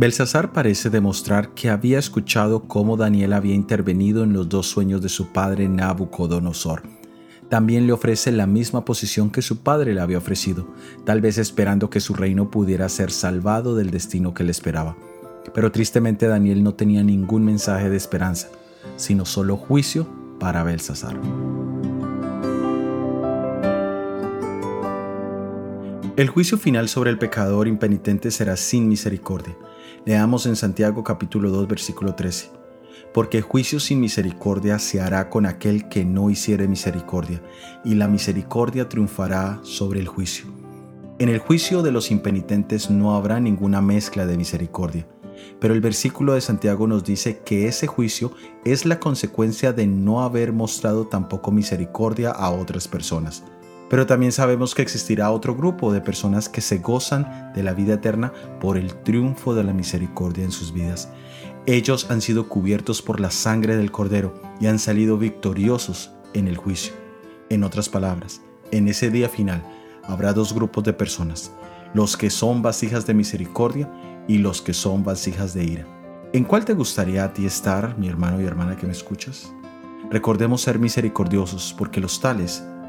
Belsasar parece demostrar que había escuchado cómo Daniel había intervenido en los dos sueños de su padre Nabucodonosor. También le ofrece la misma posición que su padre le había ofrecido, tal vez esperando que su reino pudiera ser salvado del destino que le esperaba. Pero tristemente Daniel no tenía ningún mensaje de esperanza, sino solo juicio para Belsasar. El juicio final sobre el pecador impenitente será sin misericordia. Leamos en Santiago capítulo 2 versículo 13. Porque juicio sin misericordia se hará con aquel que no hiciere misericordia, y la misericordia triunfará sobre el juicio. En el juicio de los impenitentes no habrá ninguna mezcla de misericordia, pero el versículo de Santiago nos dice que ese juicio es la consecuencia de no haber mostrado tampoco misericordia a otras personas. Pero también sabemos que existirá otro grupo de personas que se gozan de la vida eterna por el triunfo de la misericordia en sus vidas. Ellos han sido cubiertos por la sangre del Cordero y han salido victoriosos en el juicio. En otras palabras, en ese día final habrá dos grupos de personas, los que son vasijas de misericordia y los que son vasijas de ira. ¿En cuál te gustaría a ti estar, mi hermano y hermana que me escuchas? Recordemos ser misericordiosos porque los tales